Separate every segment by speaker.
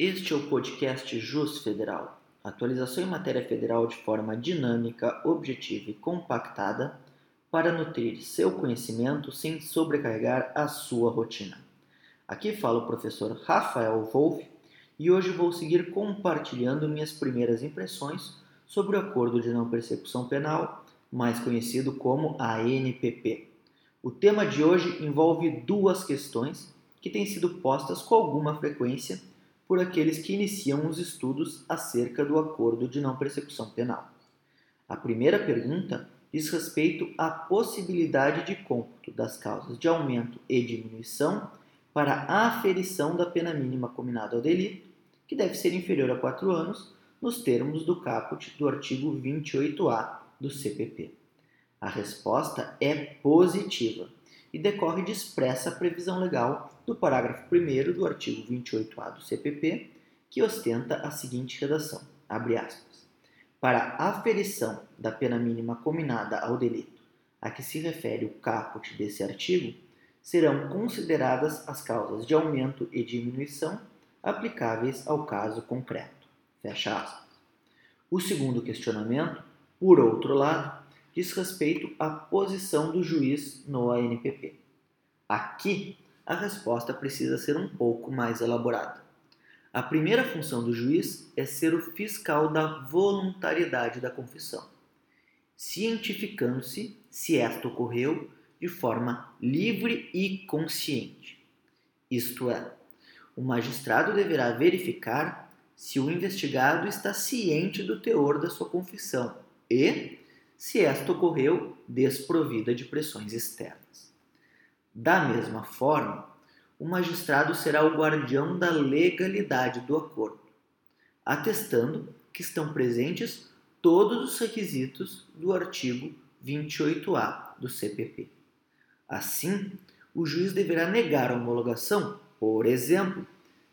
Speaker 1: Este é o podcast JUS Federal, atualização em matéria federal de forma dinâmica, objetiva e compactada para nutrir seu conhecimento sem sobrecarregar a sua rotina. Aqui fala o professor Rafael Wolff e hoje vou seguir compartilhando minhas primeiras impressões sobre o Acordo de Não Persecução Penal, mais conhecido como ANPP. O tema de hoje envolve duas questões que têm sido postas com alguma frequência por aqueles que iniciam os estudos acerca do Acordo de Não Persecução Penal. A primeira pergunta diz respeito à possibilidade de cômputo das causas de aumento e diminuição para a aferição da pena mínima combinada ao delito, que deve ser inferior a 4 anos, nos termos do caput do artigo 28A do CPP. A resposta é positiva e decorre de expressa previsão legal do parágrafo 1 do artigo 28A do CPP, que ostenta a seguinte redação: aspas, Para aferição da pena mínima combinada ao delito a que se refere o caput desse artigo, serão consideradas as causas de aumento e diminuição aplicáveis ao caso concreto. Fecha aspas. O segundo questionamento, por outro lado, diz respeito à posição do juiz no ANPP. Aqui, a resposta precisa ser um pouco mais elaborada. A primeira função do juiz é ser o fiscal da voluntariedade da confissão, cientificando-se se esta ocorreu de forma livre e consciente. Isto é, o magistrado deverá verificar se o investigado está ciente do teor da sua confissão e se esta ocorreu desprovida de pressões externas. Da mesma forma, o magistrado será o guardião da legalidade do acordo, atestando que estão presentes todos os requisitos do artigo 28A do CPP. Assim, o juiz deverá negar a homologação, por exemplo,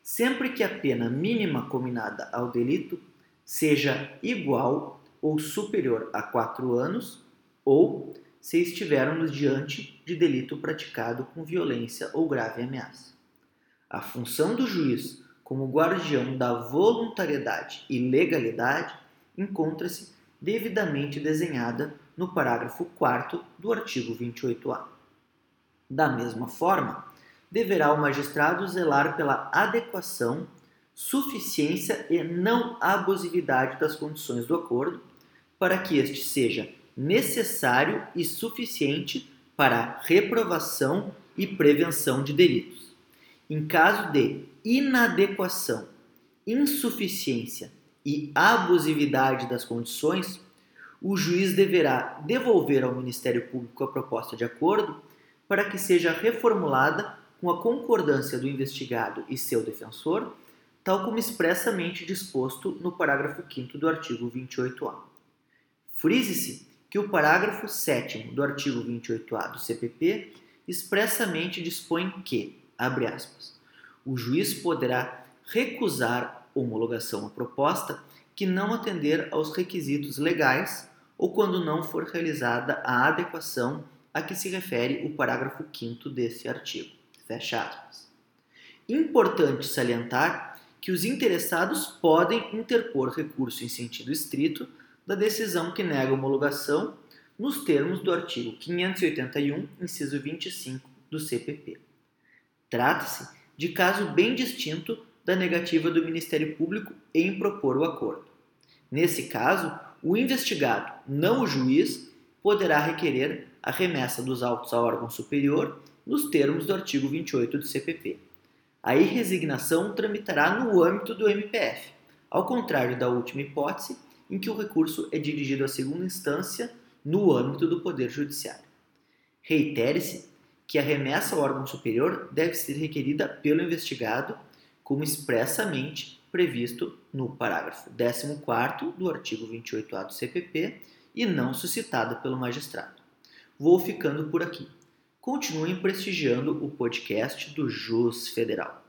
Speaker 1: sempre que a pena mínima combinada ao delito seja igual ou superior a quatro anos, ou se estivermos diante de delito praticado com violência ou grave ameaça. A função do juiz como guardião da voluntariedade e legalidade encontra-se devidamente desenhada no parágrafo 4 do artigo 28A. Da mesma forma, deverá o magistrado zelar pela adequação, suficiência e não abusividade das condições do acordo para que este seja necessário e suficiente para reprovação e prevenção de delitos. Em caso de inadequação, insuficiência e abusividade das condições, o juiz deverá devolver ao Ministério Público a proposta de acordo para que seja reformulada com a concordância do investigado e seu defensor, tal como expressamente disposto no parágrafo 5 do artigo 28A. Frise-se que o parágrafo 7 do artigo 28A do CPP expressamente dispõe que, abre aspas, o juiz poderá recusar homologação à proposta que não atender aos requisitos legais ou quando não for realizada a adequação a que se refere o parágrafo 5 desse artigo. Fecha aspas. Importante salientar que os interessados podem interpor recurso em sentido estrito da decisão que nega homologação nos termos do artigo 581, inciso 25 do CPP. Trata-se de caso bem distinto da negativa do Ministério Público em propor o acordo. Nesse caso, o investigado, não o juiz, poderá requerer a remessa dos autos a órgão superior nos termos do artigo 28 do CPP. A irresignação tramitará no âmbito do MPF, ao contrário da última hipótese, em que o recurso é dirigido à segunda instância no âmbito do Poder Judiciário. Reitere-se que a remessa ao órgão superior deve ser requerida pelo investigado, como expressamente previsto no parágrafo 14 do artigo 28A do CPP e não suscitada pelo magistrado. Vou ficando por aqui. Continuem prestigiando o podcast do JUS Federal.